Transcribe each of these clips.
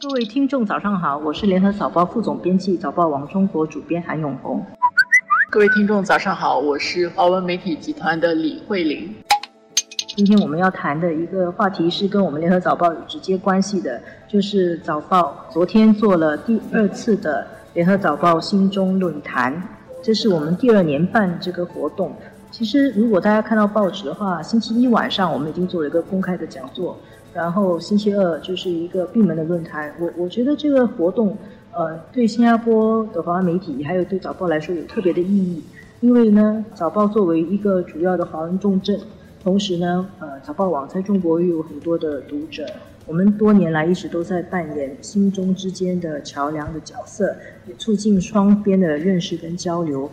各位听众，早上好，我是联合早报副总编辑、早报网中国主编韩永红。各位听众，早上好，我是华文媒体集团的李慧玲。今天我们要谈的一个话题是跟我们联合早报有直接关系的，就是早报昨天做了第二次的联合早报新中论坛，这是我们第二年办这个活动。其实如果大家看到报纸的话，星期一晚上我们已经做了一个公开的讲座。然后星期二就是一个闭门的论坛，我我觉得这个活动，呃，对新加坡的华文媒体还有对早报来说有特别的意义，因为呢，早报作为一个主要的华文重镇，同时呢，呃，早报网在中国又有很多的读者，我们多年来一直都在扮演新中之间的桥梁的角色，也促进双边的认识跟交流。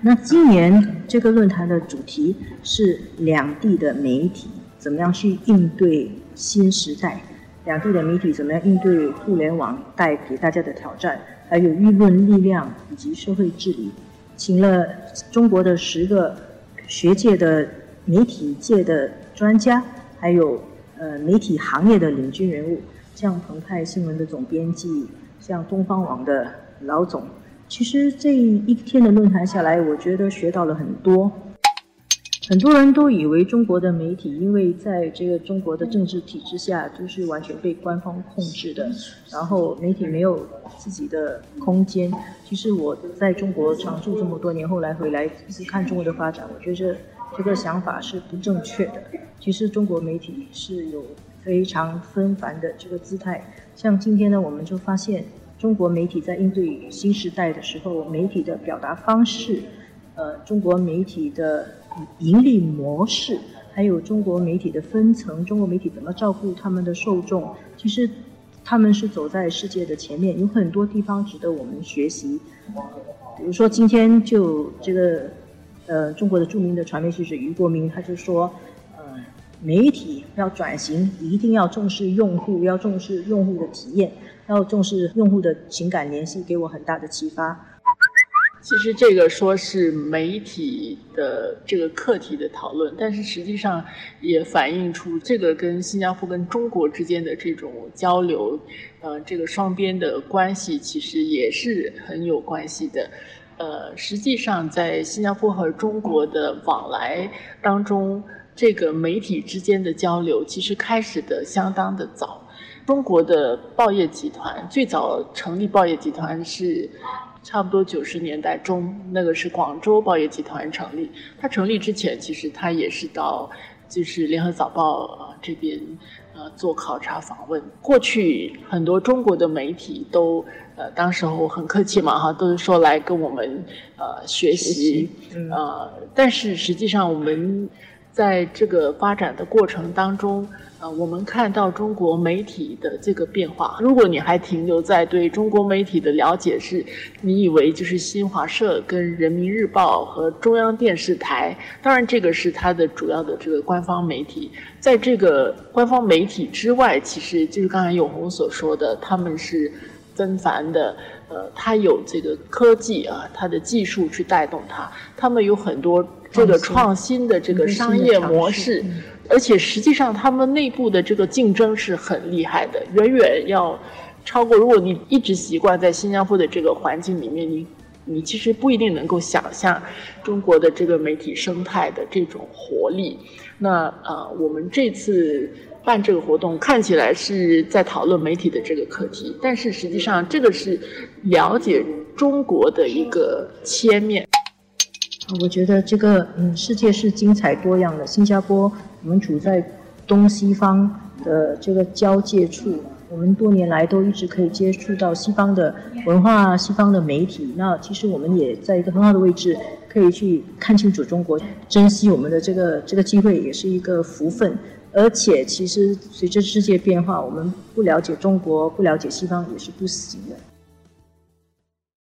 那今年这个论坛的主题是两地的媒体。怎么样去应对。新时代，两地的媒体怎么样应对互联网带给大家的挑战？还有舆论力量以及社会治理，请了中国的十个学界的媒体界的专家，还有呃媒体行业的领军人物，像澎湃新闻的总编辑，像东方网的老总。其实这一天的论坛下来，我觉得学到了很多。很多人都以为中国的媒体，因为在这个中国的政治体制下，就是完全被官方控制的，然后媒体没有自己的空间。其实我在中国常住这么多年，后来回来一直看中国的发展，我觉得这个想法是不正确的。其实中国媒体是有非常纷繁的这个姿态。像今天呢，我们就发现中国媒体在应对新时代的时候，媒体的表达方式，呃，中国媒体的。盈利模式，还有中国媒体的分层，中国媒体怎么照顾他们的受众？其实他们是走在世界的前面，有很多地方值得我们学习。比如说今天就这个，呃，中国的著名的传媒记者俞国明他就说，呃，媒体要转型，一定要重视用户，要重视用户的体验，要重视用户的情感联系，给我很大的启发。其实这个说是媒体的这个课题的讨论，但是实际上也反映出这个跟新加坡跟中国之间的这种交流，呃，这个双边的关系其实也是很有关系的。呃，实际上在新加坡和中国的往来当中，这个媒体之间的交流其实开始的相当的早。中国的报业集团最早成立报业集团是。差不多九十年代中，那个是广州报业集团成立。它成立之前，其实它也是到就是联合早报这边呃做考察访问。过去很多中国的媒体都呃当时候很客气嘛哈，都是说来跟我们呃学习呃，但是实际上我们在这个发展的过程当中。呃，我们看到中国媒体的这个变化。如果你还停留在对中国媒体的了解，是你以为就是新华社、跟人民日报和中央电视台，当然这个是它的主要的这个官方媒体。在这个官方媒体之外，其实就是刚才永红所说的，他们是纷繁的。呃，它有这个科技啊，它的技术去带动它，他们有很多这个创新的这个商业模式。而且实际上，他们内部的这个竞争是很厉害的，远远要超过。如果你一直习惯在新加坡的这个环境里面，你你其实不一定能够想象中国的这个媒体生态的这种活力。那呃，我们这次办这个活动，看起来是在讨论媒体的这个课题，但是实际上这个是了解中国的一个切面。我觉得这个嗯，世界是精彩多样的。新加坡，我们处在东西方的这个交界处，我们多年来都一直可以接触到西方的文化、西方的媒体。那其实我们也在一个很好的位置，可以去看清楚中国，珍惜我们的这个这个机会，也是一个福分。而且，其实随着世界变化，我们不了解中国、不了解西方也是不行的。